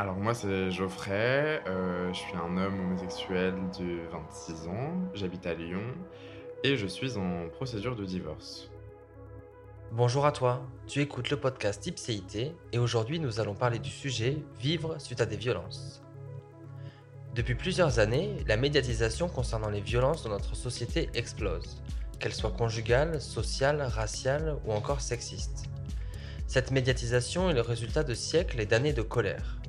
Alors moi c'est Geoffrey, euh, je suis un homme homosexuel de 26 ans, j'habite à Lyon et je suis en procédure de divorce. Bonjour à toi, tu écoutes le podcast Ipséité et aujourd'hui nous allons parler du sujet Vivre suite à des violences. Depuis plusieurs années, la médiatisation concernant les violences dans notre société explose, qu'elles soient conjugales, sociales, raciales ou encore sexistes. Cette médiatisation est le résultat de siècles et d'années de colère.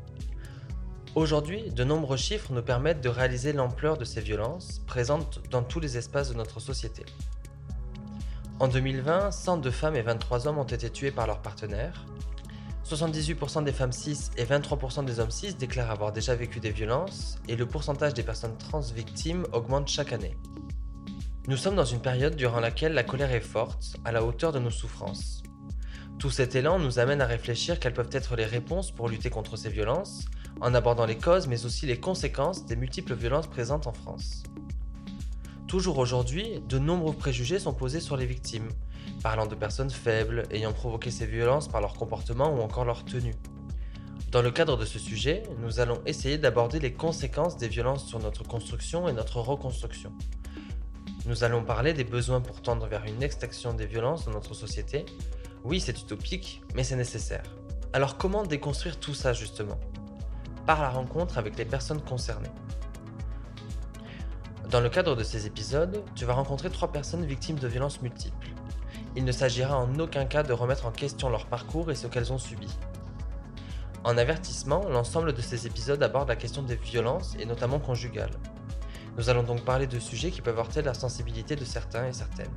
Aujourd'hui, de nombreux chiffres nous permettent de réaliser l'ampleur de ces violences présentes dans tous les espaces de notre société. En 2020, 102 femmes et 23 hommes ont été tués par leur partenaire. 78% des femmes cis et 23% des hommes cis déclarent avoir déjà vécu des violences et le pourcentage des personnes trans victimes augmente chaque année. Nous sommes dans une période durant laquelle la colère est forte, à la hauteur de nos souffrances. Tout cet élan nous amène à réfléchir quelles peuvent être les réponses pour lutter contre ces violences, en abordant les causes mais aussi les conséquences des multiples violences présentes en France. Toujours aujourd'hui, de nombreux préjugés sont posés sur les victimes, parlant de personnes faibles, ayant provoqué ces violences par leur comportement ou encore leur tenue. Dans le cadre de ce sujet, nous allons essayer d'aborder les conséquences des violences sur notre construction et notre reconstruction. Nous allons parler des besoins pour tendre vers une extinction des violences dans notre société. Oui, c'est utopique, mais c'est nécessaire. Alors comment déconstruire tout ça justement? Par la rencontre avec les personnes concernées. Dans le cadre de ces épisodes, tu vas rencontrer trois personnes victimes de violences multiples. Il ne s'agira en aucun cas de remettre en question leur parcours et ce qu'elles ont subi. En avertissement, l'ensemble de ces épisodes aborde la question des violences et notamment conjugales. Nous allons donc parler de sujets qui peuvent heurter la sensibilité de certains et certaines.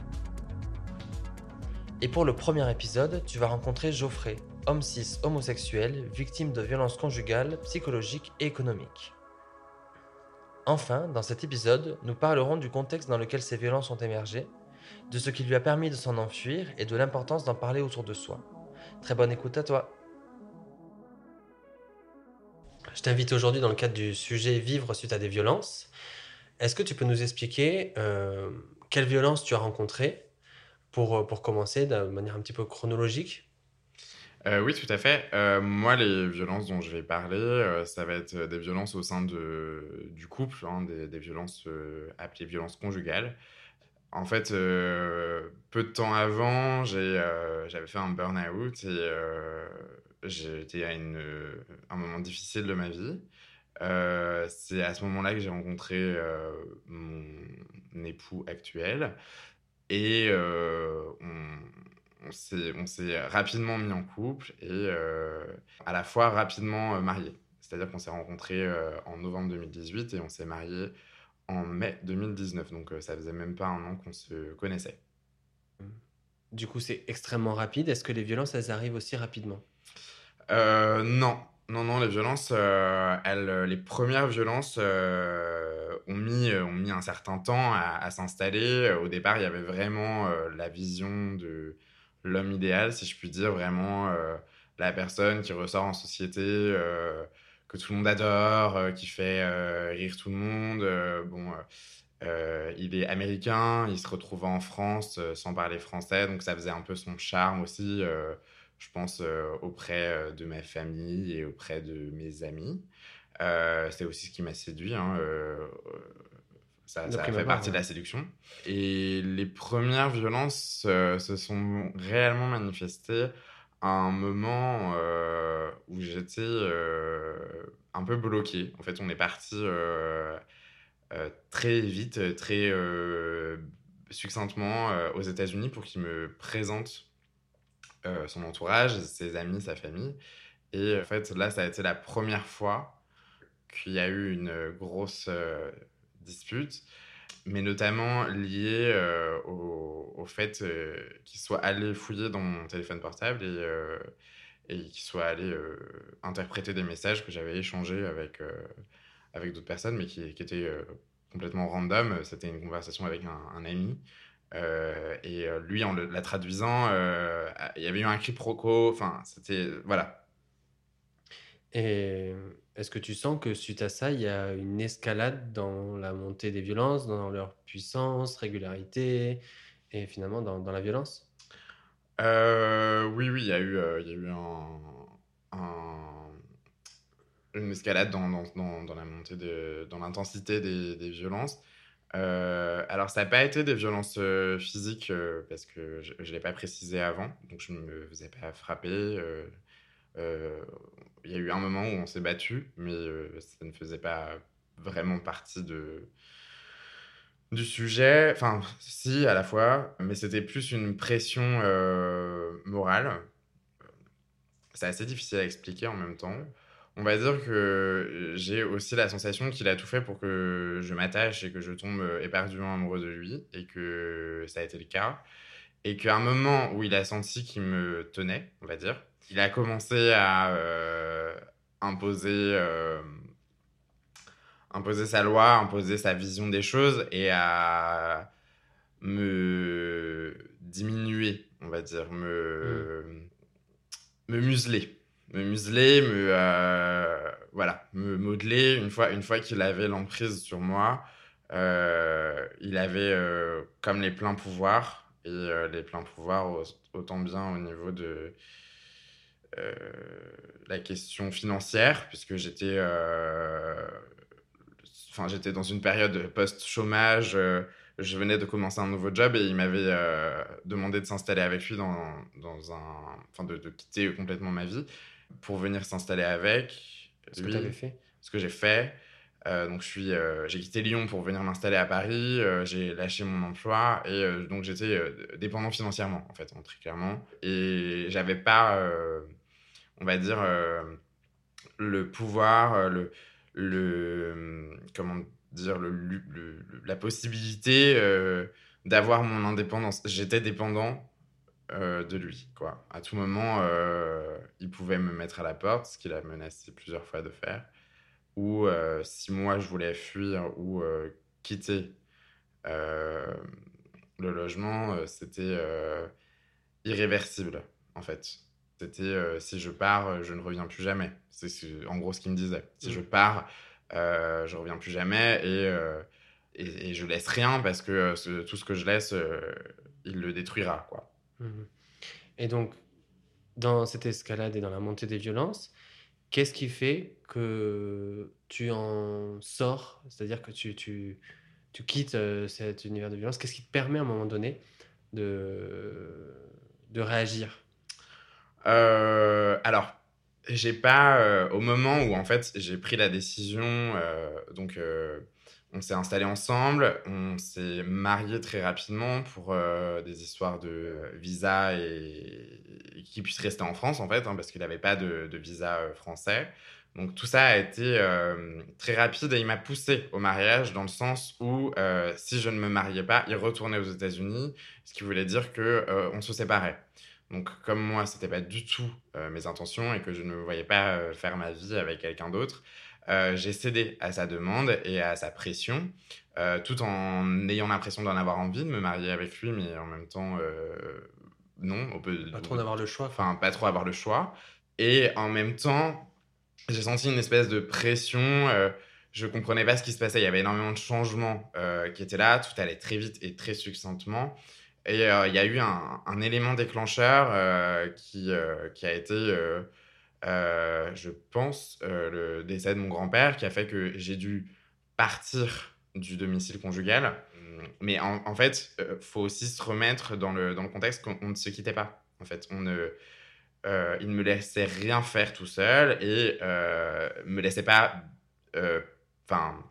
Et pour le premier épisode, tu vas rencontrer Geoffrey, homme cis homosexuel, victime de violences conjugales, psychologiques et économiques. Enfin, dans cet épisode, nous parlerons du contexte dans lequel ces violences ont émergé, de ce qui lui a permis de s'en enfuir et de l'importance d'en parler autour de soi. Très bonne écoute à toi. Je t'invite aujourd'hui dans le cadre du sujet Vivre suite à des violences. Est-ce que tu peux nous expliquer euh, quelles violences tu as rencontrées pour, pour commencer de manière un petit peu chronologique? Euh, oui, tout à fait. Euh, moi, les violences dont je vais parler, euh, ça va être des violences au sein de, du couple, hein, des, violences appelées violences conjugales. En fait, peu de temps avant, j'avais fait un burn-out et j'étais à une, un moment difficile de ma vie. C'est à ce moment-là que j'ai rencontré mon époux actuel et on s'est rapidement mis en couple et euh, à la fois rapidement euh, mariés. C'est-à-dire qu'on s'est rencontrés euh, en novembre 2018 et on s'est mariés en mai 2019. Donc ça faisait même pas un an qu'on se connaissait. Du coup, c'est extrêmement rapide. Est-ce que les violences, elles arrivent aussi rapidement? Non. Non, non, les violences, elles, les premières violences ont, mis, ont mis un certain temps à, à s'installer. Au départ, il y avait vraiment la vision de, l'homme idéal, si je puis dire, vraiment euh, la personne qui ressort en société, euh, que tout le monde adore, euh, qui fait rire tout le monde. bon, il est américain, il se retrouve en France sans parler français, donc ça faisait un peu son charme aussi, je pense, auprès de ma famille et auprès de mes amis. C'est aussi ce qui m'a séduit. Hein, ça, fait partie de la séduction. Et les premières violences euh, se sont réellement manifestées à un moment euh, où j'étais euh, un peu bloqué. En fait, on est parti très vite, très succinctement aux États-Unis pour qu'il me présente son entourage, ses amis, sa famille. Et en fait, là, ça a été la première fois qu'il y a eu une grosse dispute, mais notamment lié euh, au, fait euh, qu'il soit allé fouiller dans mon téléphone portable et, euh, et qu'il soit allé interpréter des messages que j'avais échangés avec, avec d'autres personnes, mais qui, qui étaient complètement random. C'était une conversation avec un, ami. et lui, en la traduisant, il y avait eu un quiproquo. Enfin, c'était. Voilà. Et est-ce que tu sens que suite à ça, il y a une escalade dans la montée des violences, dans leur puissance, régularité et finalement dans, la violence? Euh, Oui, oui, il y a eu, euh, une escalade dans, la montée dans l'intensité des, violences. Euh, alors, ça n'a pas été des violences physiques parce que je ne l'ai pas précisé avant, donc je ne me faisais pas frapper. Il y a eu un moment où on s'est battu, mais ça ne faisait pas vraiment partie de, du sujet. Enfin, si, à la fois, mais c'était plus une pression morale. C'est assez difficile à expliquer en même temps. On va dire que j'ai aussi la sensation qu'il a tout fait pour que je m'attache et que je tombe éperdument amoureux de lui, et que ça a été le cas. Et qu'à un moment où il a senti qu'il me tenait, on va dire, il a commencé à euh, imposer, euh, imposer sa loi, imposer sa vision des choses et à me diminuer, on va dire, me, me museler me museler, me euh, voilà, me modeler. Une fois, une fois qu'il avait l'emprise sur moi, il avait comme les pleins pouvoirs et les pleins pouvoirs autant bien au niveau de la question financière puisque j'étais enfin j'étais dans une période post chômage je venais de commencer un nouveau job et il m'avait demandé de s'installer avec lui dans, dans un enfin de, de, quitter complètement ma vie pour venir s'installer avec. Ce que tu avais fait Ce que j'ai fait. Euh, donc, je suis, euh, j'ai quitté Lyon pour venir m'installer à Paris. Euh, j'ai lâché mon emploi et donc j'étais dépendant financièrement, en fait, hein, très clairement. Et j'avais pas, on va dire, le pouvoir, le, le, comment dire, le, la possibilité d'avoir mon indépendance. J'étais dépendant euh, de lui. Quoi. À tout moment, euh, il pouvait me mettre à la porte, ce qu'il a menacé plusieurs fois de faire. Ou euh, si moi je voulais fuir ou quitter le logement, c'était irréversible en fait. C'était si je pars, je ne reviens plus jamais. C'est en gros ce qu'il me disait. Si je mmh. pars, je reviens plus jamais et, et, et, je laisse rien parce que tout ce que je laisse, il le détruira. quoi. Mhm. Et donc, dans cette escalade et dans la montée des violences, qu'est-ce qui fait que tu en sors? C'est-à-dire que tu, tu, tu quittes euh, cet univers de violence Qu'est-ce qui te permet à un moment donné de, de réagir? euh, Alors, j'ai pas. Euh, au moment où en fait j'ai pris la décision, donc on s'est installé ensemble, on s'est marié très rapidement pour euh, des histoires de visa et, qu'il puisse rester en France en fait, hein, parce qu'il n'avait pas de, visa euh, français. Donc tout ça a été euh, très rapide et il m'a poussé au mariage dans le sens où si je ne me mariais pas, il retournait aux États-Unis, ce qui voulait dire que on se séparait. Donc comme moi, c'était pas du tout mes intentions et que je ne voyais pas faire ma vie avec quelqu'un d'autre, euh, j'ai cédé à sa demande et à sa pression, euh, tout en ayant l'impression d'en avoir envie de me marier avec lui, mais en même temps, euh, non. On peut, pas trop avoir le choix. Enfin, pas trop avoir le choix. Et en même temps, j'ai senti une espèce de pression. je comprenais pas ce qui se passait. Il y avait énormément de changements qui étaient là. Tout allait très vite et très succinctement. Et il y a eu un, élément déclencheur qui, qui a été euh, je pense, euh, le décès de mon grand-père qui a fait que j'ai dû partir du domicile conjugal. Mais en, fait, il euh, faut aussi se remettre dans le, contexte qu'on ne se quittait pas. En fait, on ne, il ne me laissait rien faire tout seul et me laissait pas, enfin,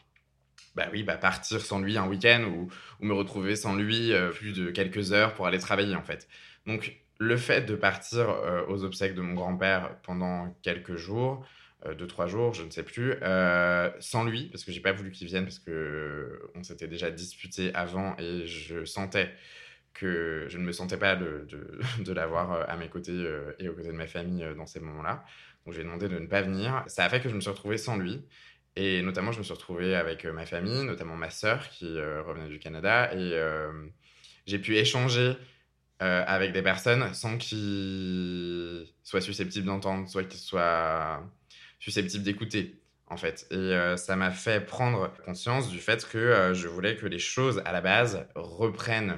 bah oui, bah partir sans lui un week-end ou, me retrouver sans lui plus de quelques heures pour aller travailler en fait. Donc le fait de partir euh, aux obsèques de mon grand-père pendant quelques jours, euh, deux, trois jours, je ne sais plus, euh, sans lui, parce que j'ai pas voulu qu'il vienne, parce que on s'était déjà disputé avant et je sentais que je ne me sentais pas de, de, l'avoir à mes côtés et aux côtés de ma famille dans ces moments-là. Donc j'ai demandé de ne pas venir. Ça a fait que je me suis retrouvé sans lui. Et notamment, je me suis retrouvé avec ma famille, notamment ma sœur qui revenait du Canada. Et j'ai pu échanger euh, avec des personnes sans qu'ils soient susceptibles d'entendre, soit qu'ils soient susceptibles d'écouter, en fait. Et euh, ça m'a fait prendre conscience du fait que euh, je voulais que les choses, à la base, reprennent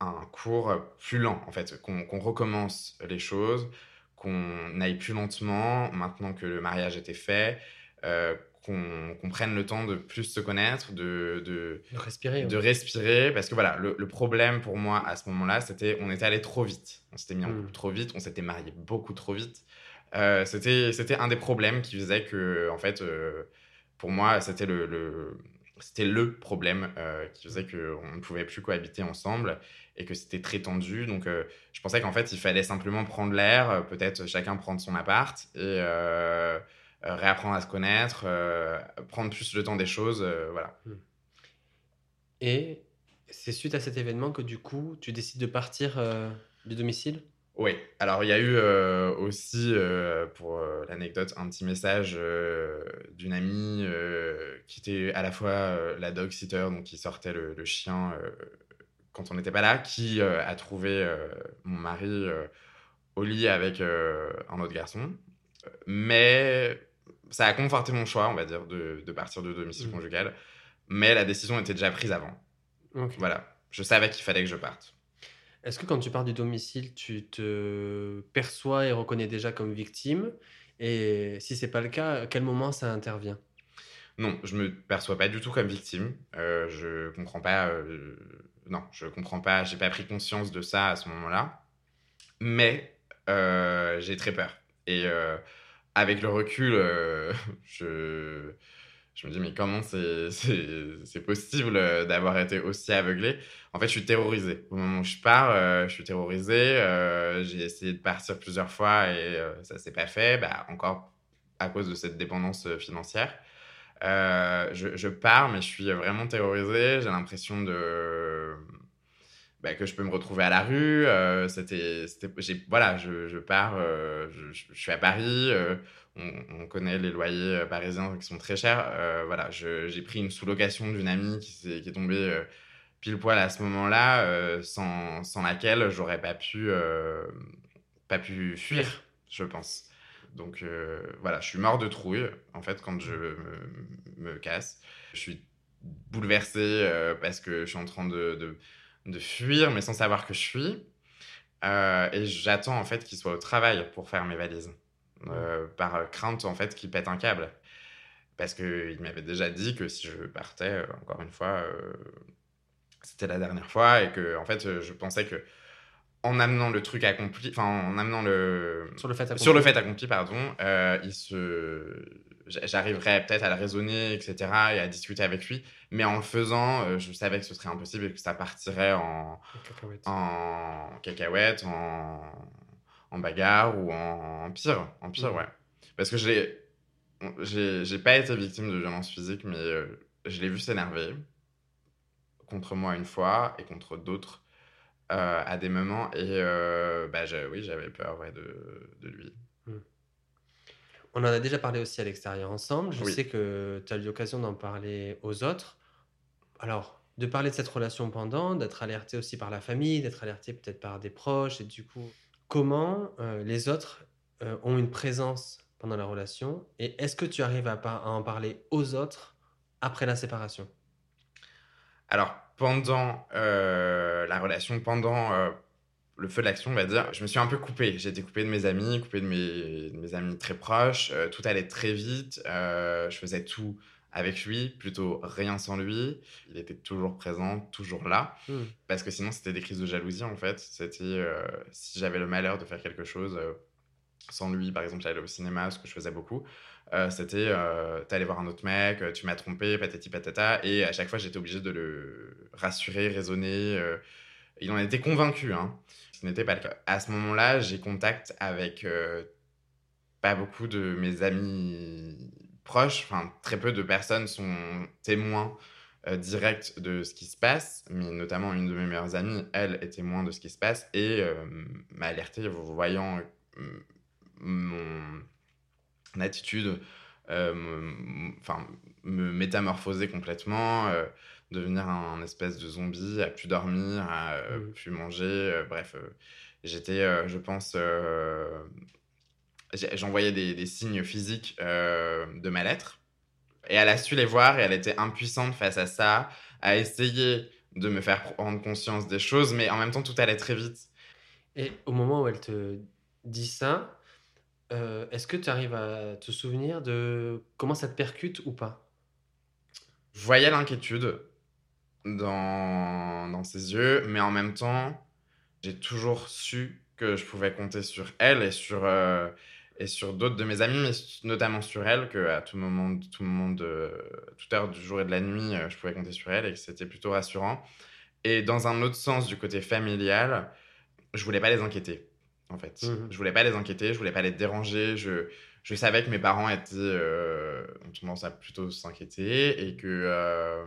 un cours plus lent, en fait, qu'on recommence les choses, qu'on aille plus lentement maintenant que le mariage était fait, qu'on prenne le temps de plus se connaître, de, de, respirer. De respirer, parce que voilà, le, problème pour moi à ce moment-là, c'était on était allé trop vite. On s'était mis en couple hmm. trop vite, on s'était marié beaucoup trop vite. Euh, c'était un des problèmes qui faisait que, en fait, euh, pour moi, c'était le, le c'était le problème euh, qui faisait qu'on ne pouvait plus cohabiter ensemble et que c'était très tendu. Donc, je pensais qu'en fait, il fallait simplement prendre l'air, peut-être chacun prendre son appart et euh, réapprendre à se connaître, euh, prendre plus le temps des choses, euh, voilà. Hmm. Et c'est suite à cet événement que du coup, tu décides de partir du domicile? Oui, alors il y a eu aussi, pour l'anecdote, un petit message d'une amie qui était à la fois la dog sitter, donc qui sortait le, le chien quand on n'était pas là, qui a trouvé mon mari au lit avec un autre garçon. Mais ça a conforté mon choix, on va dire, de, de partir de domicile mmh. conjugal. Mais la décision était déjà prise avant. Voilà. Je savais qu'il fallait que je parte. Est-ce que quand tu pars du domicile, tu te perçois et reconnais déjà comme victime? Et si c'est pas le cas, à quel moment ça intervient? Non, je me perçois pas du tout comme victime. Euh, je comprends pas. Euh, non, je comprends pas. J'ai pas pris conscience de ça à ce moment-là. Mais euh, j'ai très peur. Et euh, avec le recul, euh, je, je me dis, mais comment c'est possible euh, d'avoir été aussi aveuglé? En fait, je suis terrorisé. Au moment où je pars, euh, je suis terrorisé. J'ai essayé de partir plusieurs fois et ça s'est pas fait, bah, encore à cause de cette dépendance financière. Je, je, pars, mais je suis vraiment terrorisé. J'ai l'impression de bah, que je peux me retrouver à la rue. Euh, c'était, voilà, je, pars, euh, je, suis à Paris. Euh, on, on, connaît les loyers parisiens qui sont très chers. voilà, j'ai pris une sous-location d'une amie qui, est, tombée pile poil à ce moment-là, sans, sans, laquelle j'aurais pas pu, pas pu fuir, je pense. Donc voilà, je suis mort de trouille en fait quand je me, casse. Je suis bouleversé parce que je suis en train de de fuir, mais sans savoir que je suis. Euh, et j'attends en fait qu'il soit au travail pour faire mes valises, euh, par crainte en fait qu'il pète un câble. Parce qu'il m'avait déjà dit que si je partais, euh, encore une fois, c'était la dernière fois, et que en fait je pensais que en amenant le truc accompli, enfin en amenant le sur le fait accompli, sur le fait accompli pardon, il se j'arriverais peut-être à le raisonner, etc., et à discuter avec lui. Mais en le faisant, euh, je savais que ce serait impossible et que ça partirait en, en cacahuète, en, en, bagarre ou en, pire. En pire, ouais. Parce que j'ai, j'ai, pas été victime de violence physique, mais euh, je l'ai vu s'énerver contre moi une fois et contre d'autres euh, à des moments. Et bah, oui, j'avais peur ouais, de, de lui. On en a déjà parlé aussi à l'extérieur ensemble. Je sais que tu as eu l'occasion d'en parler aux autres. Alors, de parler de cette relation pendant, d'être alerté aussi par la famille, d'être alerté peut-être par des proches, et du coup, comment euh, les autres euh, ont une présence pendant la relation, et est-ce que tu arrives à, à, en parler aux autres après la séparation? Alors, pendant euh, la relation, pendant le feu de l'action, on va dire, je me suis un peu coupé. J'ai été coupé de mes amis, coupé de mes, mes amis très proches. Euh, tout allait très vite. Euh, je faisais tout avec lui, plutôt rien sans lui. Il était toujours présent, toujours là. Hmm. Parce que sinon, c'était des crises de jalousie, en fait. C'était euh, si j'avais le malheur de faire quelque chose sans lui, par exemple, j'allais au cinéma, ce que je faisais beaucoup. c'était t'allais voir un autre mec, tu m'as trompé, patati patata. Et à chaque fois, j'étais obligé de le rassurer, raisonner. Il en était convaincu, hein. Ce n'était pas le cas. À ce moment-là, j'ai contact avec euh, pas beaucoup de mes amis proches, enfin très peu de personnes sont témoins euh, directs de ce qui se passe, mais notamment une de mes meilleures amies, elle est témoin de ce qui se passe. Et euh, m'a alerté voyant mon attitude, me métamorphoser complètement devenir un, espèce de zombie, à plus dormir, à euh, mmh. plus manger. Euh, bref, euh, j'étais, je pense, j'envoyais des, des, signes physiques de mal-être. Et elle a su les voir et elle était impuissante face à ça, à essayer de me faire prendre conscience des choses, mais en même temps, tout allait très vite. Et au moment où elle te dit ça, Euh, est-ce que tu arrives à te souvenir de comment ça te percute ou pas? Je voyais l'inquiétude dans, dans ses yeux, mais en même temps, j'ai toujours su que je pouvais compter sur elle et sur, euh, et sur d'autres de mes amis, mais notamment sur elle, qu'à tout moment, tout moment de toute heure du jour et de la nuit, euh, je pouvais compter sur elle et que c'était plutôt rassurant. Et dans un autre sens, du côté familial, je voulais pas les inquiéter, en fait. Mhm. Je voulais pas les inquiéter, je voulais pas les déranger. Je, je savais que mes parents étaient euh, ont tendance à plutôt s'inquiéter et que euh,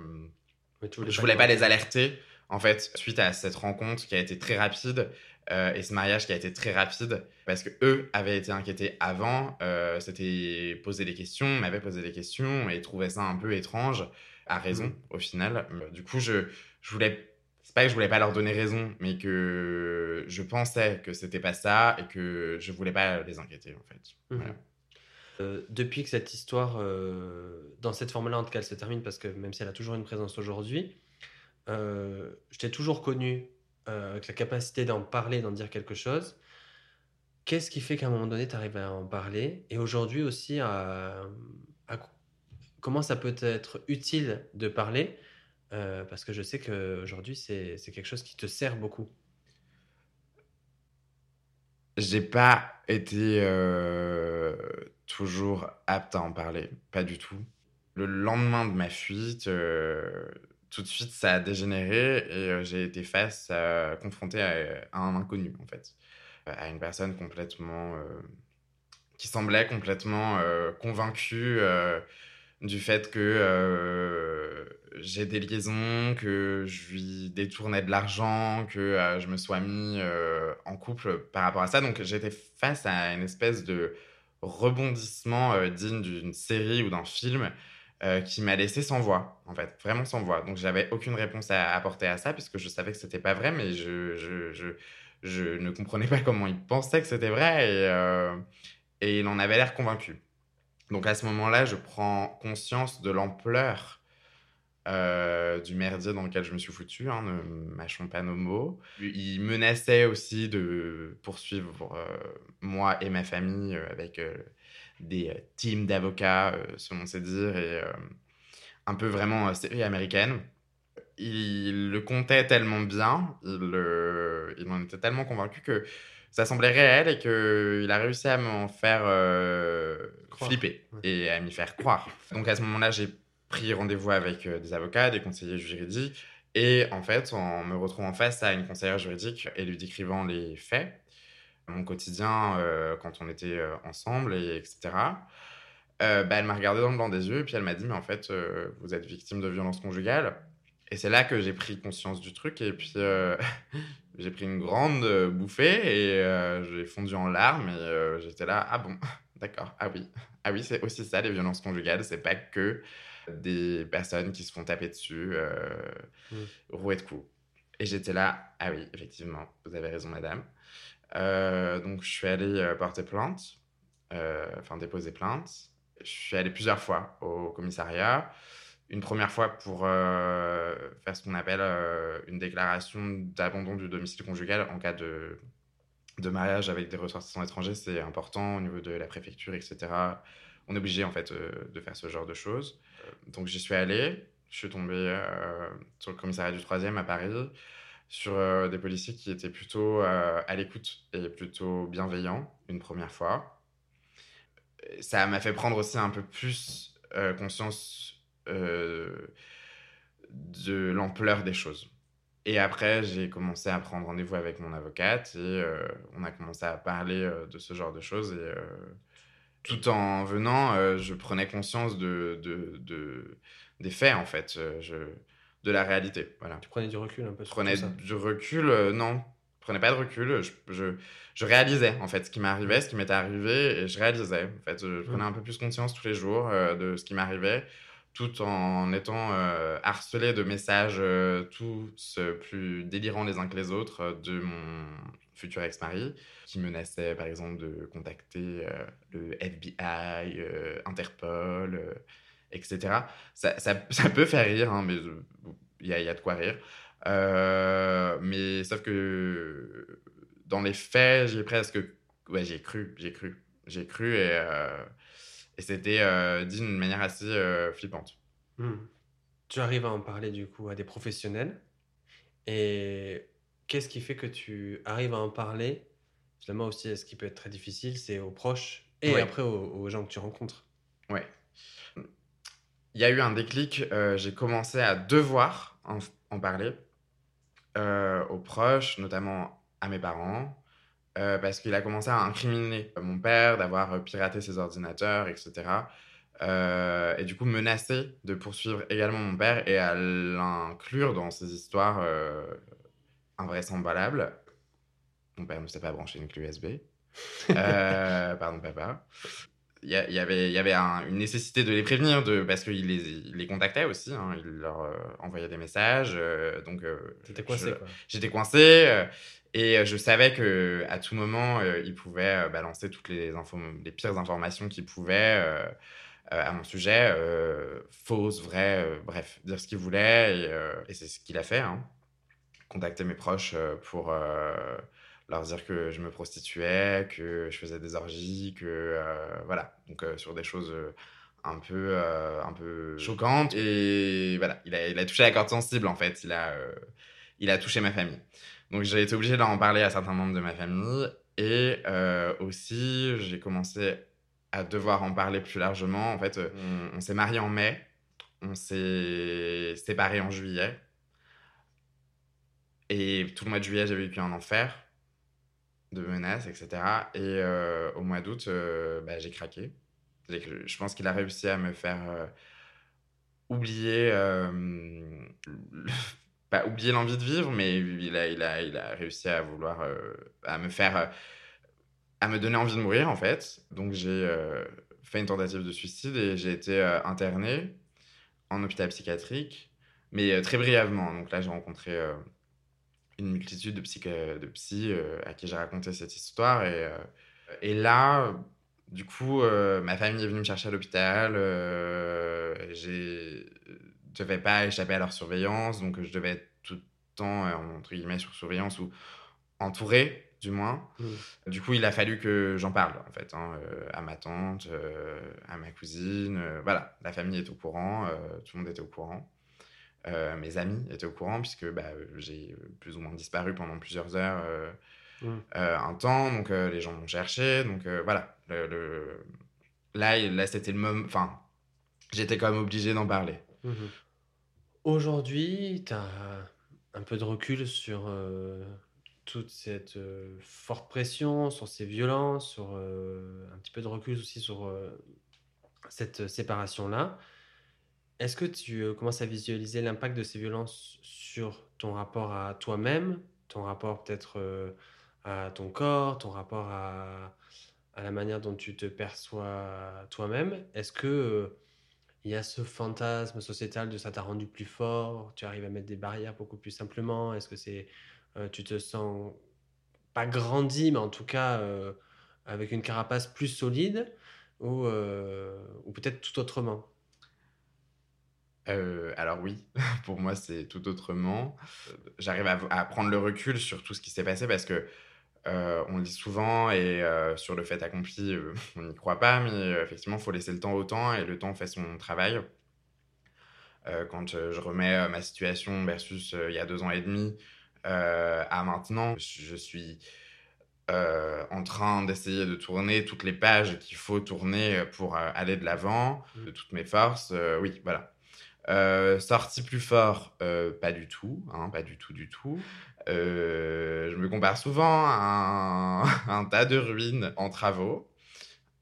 Tu je voulais pas les alerter. En fait, suite à cette rencontre qui a été très rapide euh, et ce mariage qui a été très rapide, parce que eux avaient été inquiétés avant, euh, s'étaient posé des questions, m'avaient posé des questions et trouvaient ça un peu étrange, à raison Mhm. au final. Euh, Du coup, je, je voulais c'est pas que je voulais pas leur donner raison, mais que je pensais que c'était pas ça et que je voulais pas les inquiéter en fait. Mhm. Voilà. Euh, depuis que cette histoire, euh, dans cette forme-là, en tout cas, elle se termine, parce que même si elle a toujours une présence aujourd'hui, euh, je t'ai toujours connu avec la capacité d'en parler, d'en dire quelque chose. Qu'est-ce qui fait qu'à un moment donné, tu arrives à en parler? Et aujourd'hui aussi, à, comment ça peut être utile de parler? Parce que je sais qu'aujourd'hui, c'est quelque chose qui te sert beaucoup. J'ai pas été toujours apte à en parler, pas du tout. Le lendemain de ma fuite, euh, tout de suite ça a dégénéré et euh, j'ai été face à, confronté à, un inconnu en fait, à une personne complètement euh, qui semblait complètement euh, convaincue euh, du fait que euh, j'ai des liaisons, que je lui détournais de l'argent, que euh, je me sois mis euh, en couple par rapport à ça. Donc j'étais face à une espèce de rebondissement euh, digne d'une série ou d'un film euh, qui m'a laissé sans voix, en fait, vraiment sans voix. Donc j'avais aucune réponse à apporter à ça puisque je savais que c'était pas vrai, mais je, je, je, je ne comprenais pas comment il pensait que c'était vrai et, euh, et il en avait l'air convaincu. Donc à ce moment-là, je prends conscience de l'ampleur euh, du merdier dans lequel je me suis foutu, hein, ne mâchons pas nos mots. Il menaçait aussi de poursuivre euh, moi et ma famille euh, avec des teams d'avocats, selon ses dires, et un peu vraiment série américaine. Il le comptait tellement bien, il, il en était tellement convaincu que ça semblait réel et qu'il a réussi à m'en faire flipper Ouais. et à m'y faire croire. Donc à ce moment-là, j'ai pris rendez-vous avec euh, des avocats, des conseillers juridiques, et en fait, en me retrouvant face à une conseillère juridique et lui décrivant les faits, mon quotidien euh, quand on était euh, ensemble, et etc., bah, elle m'a regardé dans le blanc des yeux et puis elle m'a dit mais en fait vous êtes victime de violence conjugale et c'est là que j'ai pris conscience du truc et puis j'ai pris une grande bouffée et j'ai fondu en larmes et j'étais là ah bon d'accord ah oui ah oui c'est aussi ça les violences conjugales c'est pas que des personnes qui se font taper dessus euh, Mm. rouer de coups et j'étais là ah oui effectivement vous avez raison madame Euh, donc je suis allé euh, porter plainte euh, enfin déposer plainte je suis allé plusieurs fois au commissariat. Une première fois pour faire ce qu'on appelle une déclaration d'abandon du domicile conjugal en cas de, de mariage avec des ressortissants étrangers. C'est important au niveau de la préfecture, etc. On est obligé en fait euh, de faire ce genre de choses. Euh, donc j'y suis allé. Je suis tombé euh, sur le commissariat du 3e à Paris, sur des policiers qui étaient plutôt à l'écoute et plutôt bienveillants une première fois ça m'a fait prendre aussi un peu plus conscience de l'ampleur des choses. Et après, j'ai commencé à prendre rendez-vous avec mon avocate et on a commencé à parler de ce genre de choses. Et tout en venant, euh, je prenais conscience de, de, de- des faits, en fait, euh, je, de la réalité. Voilà. Tu prenais du recul un peu Je sur prenais tout ça? du recul, euh, non, je prenais pas de recul. Je, je, je réalisais en fait ce qui m'arrivait, ce qui m'était arrivé, et je réalisais. En fait, je prenais un peu plus conscience tous les jours euh, de ce qui m'arrivait, tout en étant harcelé de messages tous plus délirants les uns que les autres de mon futur ex-mari, qui menaçait par exemple de contacter euh, le FBI, euh, Interpol, euh, etc. Ça, ça, ça peut faire rire, hein, mais il y a, de quoi rire. Mais sauf que dans les faits, j'ai presque. Ouais, j'ai cru, j'ai cru. j'ai cru et, et c'était dit d'une manière assez flippante. Mmh. Tu arrives à en parler du coup à des professionnels et qu'est-ce qui fait que tu arrives à en parler? Finalement aussi, ce qui peut être très difficile, c'est aux proches et après aux, gens que tu rencontres. Ouais. Il y a eu un déclic. j'ai commencé à devoir en, parler aux proches, notamment à mes parents, parce qu'il a commencé à incriminer mon père d'avoir piraté ses ordinateurs, etc. et du coup menacer de poursuivre également mon père et à l'inclure dans ces histoires invraisemblables. Mon père ne s'est pas branché une clé USB. Euh, pardon, papa. Il y, avait, il y avait une nécessité de les prévenir de, parce qu'il les, les contactait aussi. Hein, il leur euh, envoyait des messages. Euh, donc, T'étais coincé, quoi. J'étais coincé. et je savais que à tout moment, il pouvait balancer toutes les, infos, les pires informations qu'il pouvait à mon sujet. fausses, vraies, bref, dire ce qu'il voulait. Et, et c'est ce qu'il a fait. Hein. Contacter mes proches pour leur dire que je me prostituais, que je faisais des orgies, que euh, voilà, donc euh, sur des choses euh, un peu un peu choquantes et voilà, il a, il a touché la corde sensible en fait, il a il a touché ma famille. Donc j'ai été obligé d'en parler à certains membres de ma famille et aussi j'ai commencé à devoir en parler plus largement. En fait, on, on s'est marié en mai, on s'est séparé en juillet. Et tout le mois de juillet, j'ai vécu un enfer de menaces, etc. Et euh, au mois d'août, euh, bah, j'ai craqué. Je pense qu'il a réussi à me faire euh, oublier, pas oublier l'envie de vivre, mais il a, il a, il a réussi à vouloir, à me faire, à me donner envie de mourir en fait. Donc j'ai fait une tentative de suicide et j'ai été interné en hôpital psychiatrique, mais très brièvement. Donc là, j'ai rencontré une multitude de, psy, de psy euh, à qui j'ai raconté cette histoire. Et, euh, et là, du coup, euh, ma famille est venue me chercher à l'hôpital. je ne devais pas échapper à leur surveillance, donc je devais être tout le temps, entre guillemets, sur surveillance ou entouré du moins. Mmh. Du coup, il a fallu que j'en parle, en fait, hein, à ma tante, à ma cousine. voilà, la famille est au courant, tout le monde était au courant. Euh, mes amis étaient au courant puisque bah, j'ai plus ou moins disparu pendant plusieurs heures euh, mmh. euh, un temps, donc les gens m'ont cherché, donc voilà. Le, Là, là c'était le moment, enfin, j'étais quand même obligé d'en parler. Mmh Aujourd'hui, tu as un peu de recul sur toute cette forte pression, sur ces violences, sur un petit peu de recul aussi sur cette séparation-là. Est-ce que tu euh, commences à visualiser l'impact de ces violences sur ton rapport à toi-même, ton rapport peut-être euh, à ton corps, ton rapport à, la manière dont tu te perçois toi-même? Est-ce que euh, il y a ce fantasme sociétal de ça t'a rendu plus fort Tu arrives à mettre des barrières beaucoup plus simplement? Est-ce que c'est tu te sens pas grandi, mais en tout cas avec une carapace plus solide ou, ou peut-être tout autrement? Euh, alors oui, pour moi c'est tout autrement. J'arrive à, prendre le recul sur tout ce qui s'est passé parce que euh, on le dit souvent et euh, sur le fait accompli, on n'y croit pas, mais effectivement, il faut laisser le temps au temps et le temps fait son travail. quand je remets ma situation versus il y a deux ans et demi à maintenant, je suis en train d'essayer de tourner toutes les pages qu'il faut tourner pour aller de l'avant, mmh. de toutes mes forces. oui, voilà. Euh, sorti plus fort, euh, pas du tout, hein, pas du tout, du tout. Euh, je me compare souvent à un, tas de ruines en travaux.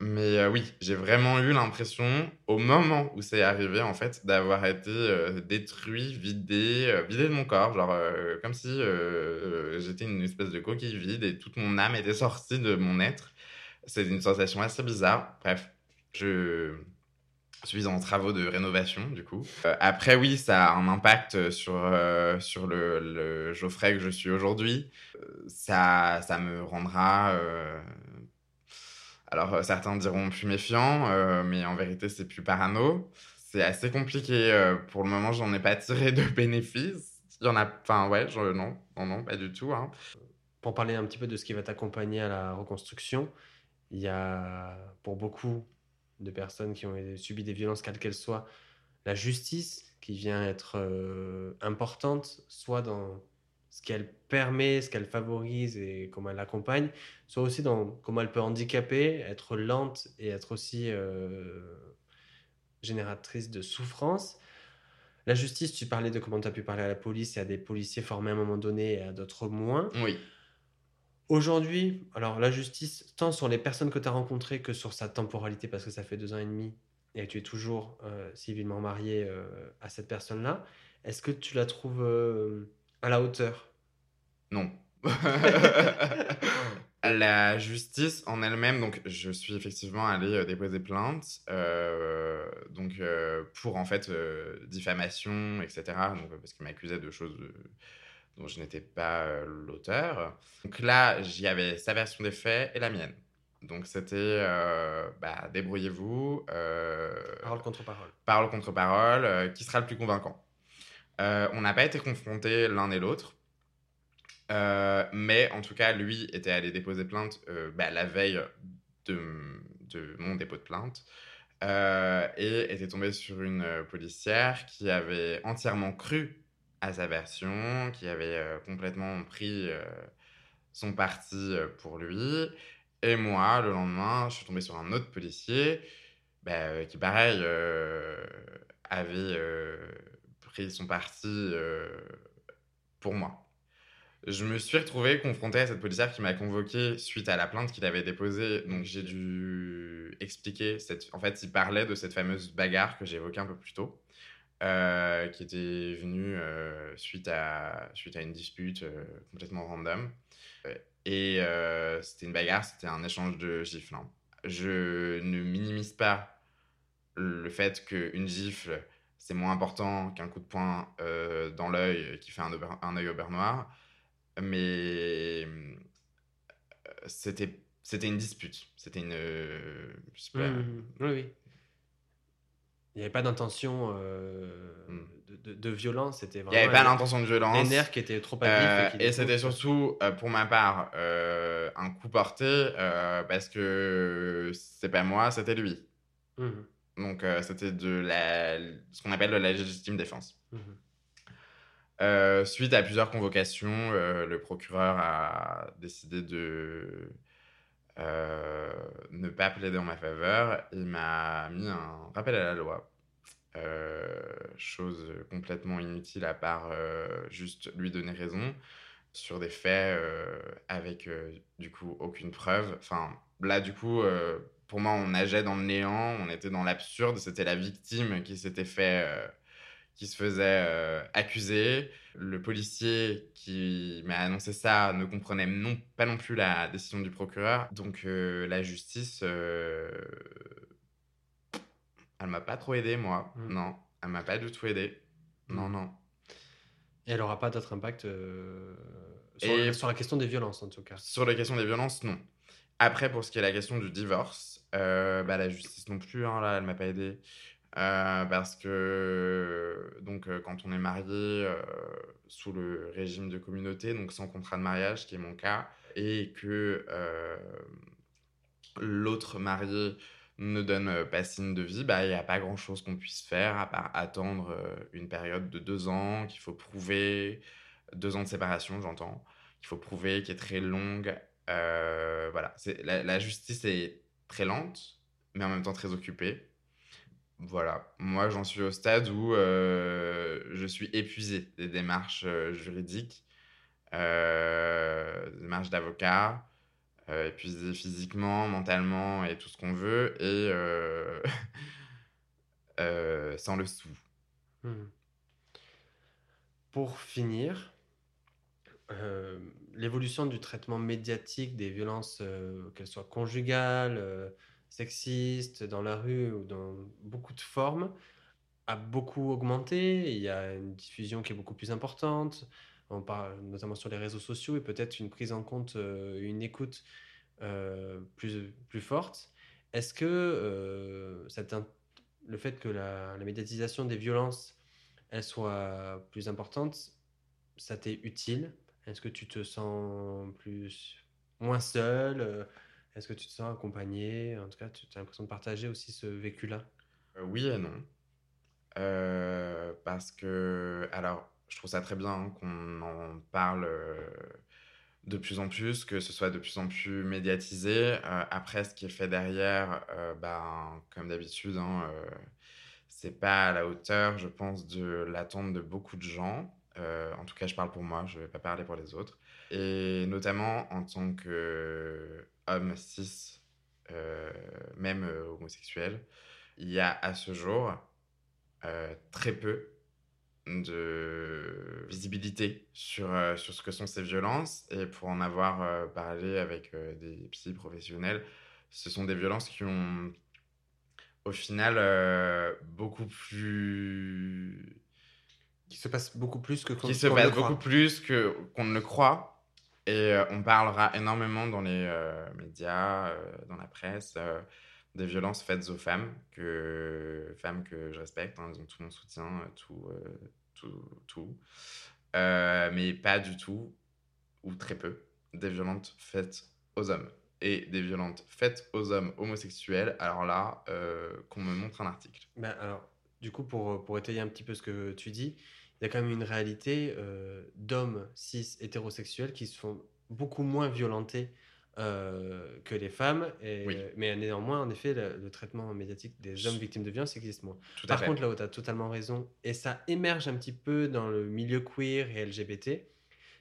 Mais oui, j'ai vraiment eu l'impression, au moment où c'est arrivé, en fait, d'avoir été détruit, vidé, vidé de mon corps. Genre, comme si j'étais une espèce de coquille vide et toute mon âme était sortie de mon être. C'est une sensation assez bizarre. Bref, je suis en travaux de rénovation, du coup. Euh, après, oui, ça a un impact sur, euh, sur le, le, Geoffrey que je suis aujourd'hui. Euh, ça, ça me rendra. Alors, certains diront plus méfiant, mais en vérité, c'est plus parano. C'est assez compliqué. pour le moment, j'en ai pas tiré de bénéfices. Y en a. Enfin, ouais, non, non, non, pas du tout. Hein. Pour parler un petit peu de ce qui va t'accompagner à la reconstruction, Il y a pour beaucoup de personnes qui ont subi des violences, quelles qu'elles soient, la justice qui vient être euh, importante, soit dans ce qu'elle permet, ce qu'elle favorise et comment elle accompagne, soit aussi dans comment elle peut handicaper, être lente et être aussi euh, génératrice de souffrance. La justice, tu parlais de comment tu as pu parler à la police et à des policiers formés à un moment donné et à d'autres moins. Oui. Aujourd'hui, alors la justice, tant sur les personnes que tu as rencontrées que sur sa temporalité, parce que ça fait deux ans et demi et tu es toujours euh, civilement marié euh, à cette personne-là, est-ce que tu la trouves euh, à la hauteur? Non. la justice en elle-même, donc je suis effectivement allé déposer plainte, donc pour en fait diffamation, etc. Donc, parce qu'il m'accusait de choses dont je n'étais pas l'auteur. Donc là, j'y avais sa version des faits et la mienne. Donc c'était euh, bah, débrouillez-vous. Euh, parole contre parole. Parole contre parole. Euh, qui sera le plus convaincant On n'a pas été confrontés l'un et l'autre. mais en tout cas, lui était allé déposer plainte bah, la veille de, de, mon dépôt de plainte. et était tombé sur une policière qui avait entièrement cru à sa version, qui avait complètement pris son parti pour lui et moi, le lendemain, je suis tombé sur un autre policier bah, euh, qui, pareil, euh, avait euh, pris son parti pour moi. Je me suis retrouvé confronté à cette policière qui m'a convoqué suite à la plainte qu'il avait déposée. Donc j'ai dû expliquer. Cette... En fait, il parlait de cette fameuse bagarre que j'évoquais un peu plus tôt, qui était venue suite, à... suite à une dispute complètement random. Et euh, c'était une bagarre, c'était un échange de gifles. Hein. Je ne minimise pas le fait qu'une gifle, c'est moins important qu'un coup de poing euh, dans l'œil qui fait un, œil au beurre noir. Mais euh, c'était une dispute. C'était une. Mmh, mmh. oui, oui. Il n'y avait pas d'intention mmh de, violence, c'était vraiment. Il n'y avait pas l'intention de violence. Les nerfs qui étaient trop euh, et c'était surtout, euh, pour ma part, euh, un coup porté parce que c'est pas moi, c'était lui. Mhm. Donc c'était de la, ce qu'on appelle de la légitime défense. Mhm. suite à plusieurs convocations, le procureur a décidé de ne pas plaider en ma faveur. Il m'a mis un rappel à la loi euh, chose complètement inutile à part euh, juste lui donner raison sur des faits euh, avec du coup aucune preuve. Enfin, là du coup, pour moi, on nageait dans le néant, on était dans l'absurde, c'était la victime qui s'était fait qui se faisait accuser. Le policier qui m'a annoncé ça ne comprenait non, pas non plus la décision du procureur. Donc la justice elle m'a pas trop aidé, moi. Mm. Non, elle m'a pas du tout aidé. Non, mm. non. Et elle aura pas d'autre impact euh, sur, sur, la question des violences, en tout cas. Sur la question des violences, non. Après, pour ce qui est la question du divorce, euh, bah, la justice non plus, hein, là, elle m'a pas aidé. Euh, parce que donc quand on est marié sous le régime de communauté, donc sans contrat de mariage, qui est mon cas, et que l'autre marié ne donne euh, pas signe de vie, bah, il n'y a pas grand-chose qu'on puisse faire à part attendre euh, une période de deux ans qu'il faut prouver, deux ans de séparation, j'entends, qu'il faut prouver, qui est très longue. Euh, voilà, la, la, justice est très lente, mais en même temps très occupée. Voilà, moi j'en suis au stade où je suis épuisé des démarches juridiques, des démarches d'avocat, euh, épuisé physiquement, mentalement et tout ce qu'on veut, et euh, euh, sans le sou. Hmm. Pour finir, l'évolution du traitement médiatique des violences, qu'elles soient conjugales, sexistes, dans la rue ou dans beaucoup de formes, a beaucoup augmenté. Il y a une diffusion qui est beaucoup plus importante on parle notamment sur les réseaux sociaux, et peut-être une prise en compte, euh, une écoute euh, plus, plus forte. Est-ce que euh, le fait que la, médiatisation des violences elle soit plus importante, ça t'est utile? Est-ce que tu te sens plus moins seul Est-ce que tu te sens accompagné? En tout cas, tu as l'impression de partager aussi ce vécu-là? Euh, oui et non. Euh, parce que, alors, je trouve ça très bien qu'on en parle euh, de plus en plus, que ce soit de plus en plus médiatisé. Après, ce qui est fait derrière, ben, comme d'habitude, hein, c'est pas à la hauteur, je pense, de l'attente de beaucoup de gens. En tout cas, je parle pour moi, je vais pas parler pour les autres. Et notamment en tant qu'homme cis, euh, même euh, homosexuel, il y a à ce jour euh, très peu de visibilité sur, sur ce que sont ces violences. Et pour en avoir parlé avec des psy professionnels, ce sont des violences qui ont au final euh, beaucoup plus Qui se passe beaucoup plus que qui se passe beaucoup plus que qu'on ne le croit. Et euh, on parlera énormément dans les euh, médias, euh, dans la presse, des violences faites aux femmes, que, femmes que je respecte, hein, elles ont tout mon soutien, tout, tout, tout. Mais pas du tout, ou très peu, des violences faites aux hommes. Et des violences faites aux hommes homosexuels, alors là, qu'on me montre un article. Ben, alors, du coup, pour, pour étayer un petit peu ce que tu dis, il y a quand même une réalité euh, d'hommes cis hétérosexuels qui se font beaucoup moins violentés euh, que les femmes. Et, Oui. Mais néanmoins, en effet, le, le traitement médiatique des hommes victimes de violences existe moins. Tout Par fait. contre, là où tu as totalement raison, et ça émerge un petit peu dans le milieu queer et LGBT,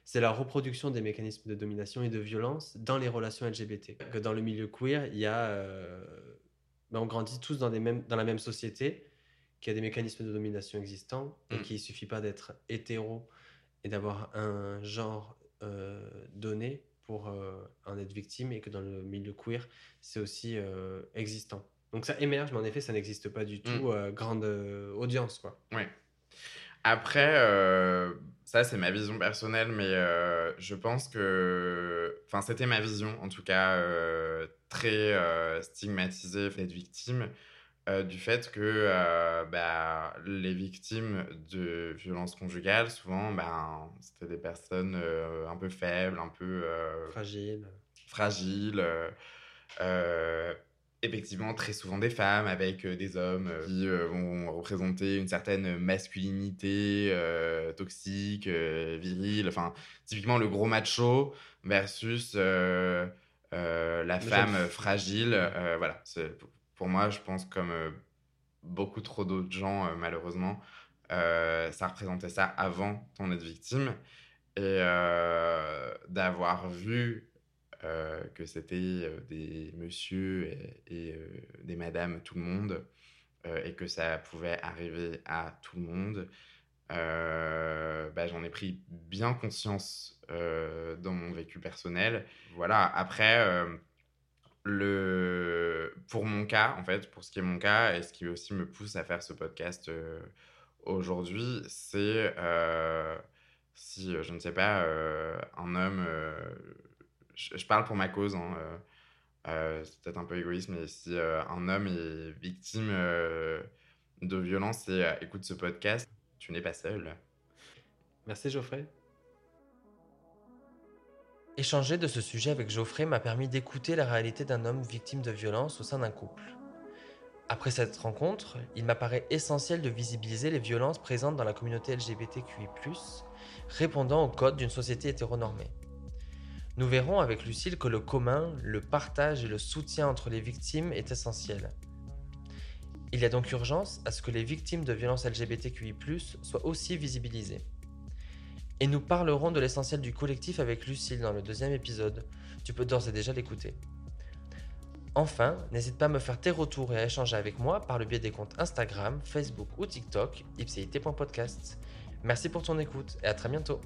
c'est la reproduction des mécanismes de domination et de violence dans les relations LGBT. Que dans le milieu queer, il y a, euh, ben, on grandit tous dans, des mêmes, dans la même société, qui a des mécanismes de domination existants, et Mm. qu'il ne suffit pas d'être hétéro et d'avoir un genre euh, donné pour euh, en être victime, et que dans le milieu queer, c'est aussi euh, existant. Donc ça émerge, mais en effet, ça n'existe pas du tout euh, grande euh, audience, quoi. Ouais. Après, euh, ça c'est ma vision personnelle, mais euh, je pense que, enfin c'était ma vision en tout cas euh, très euh, stigmatisée, faite victime euh, du fait que euh, bah, les victimes de violences conjugales, souvent, ben, c'était des personnes euh, un peu faibles, un peu euh, Fragile. fragiles, euh, effectivement très souvent des femmes avec des hommes qui vont représenter une certaine masculinité toxique, virile, enfin typiquement le gros macho versus la femme fragile. voilà, c'est pour moi, je pense comme euh, beaucoup trop d'autres gens, euh, malheureusement, euh, ça représentait ça avant d'en être victime. Et d'avoir vu que c'était des messieurs et, des madames, tout le monde, et que ça pouvait arriver à tout le monde, euh, bah, j'en ai pris bien conscience dans mon vécu personnel. Voilà, après, le... pour mon cas, en fait, pour ce qui est mon cas, et ce qui aussi me pousse à faire ce podcast euh, aujourd'hui, c'est euh, si, euh, je ne sais pas, un homme, je, je parle pour ma cause, hein, c'est peut-être un peu égoïste, mais si un homme est victime de violence et écoute ce podcast, tu n'es pas seul. Merci Geoffrey. Échanger de ce sujet avec Geoffrey m'a permis d'écouter la réalité d'un homme victime de violence au sein d'un couple. Après cette rencontre, il m'apparaît essentiel de visibiliser les violences présentes dans la communauté LGBTQI, répondant au code d'une société hétéronormée. Nous verrons avec Lucille que le commun, le partage et le soutien entre les victimes est essentiel. Il y a donc urgence à ce que les victimes de violences LGBTQI, soient aussi visibilisées. Et nous parlerons de l'essentiel du collectif avec Lucille dans le deuxième épisode. Tu peux d'ores et déjà l'écouter. Enfin, n'hésite pas à me faire tes retours et à échanger avec moi par le biais des comptes Instagram, Facebook ou TikTok, ipcit.podcast. Merci pour ton écoute et à très bientôt.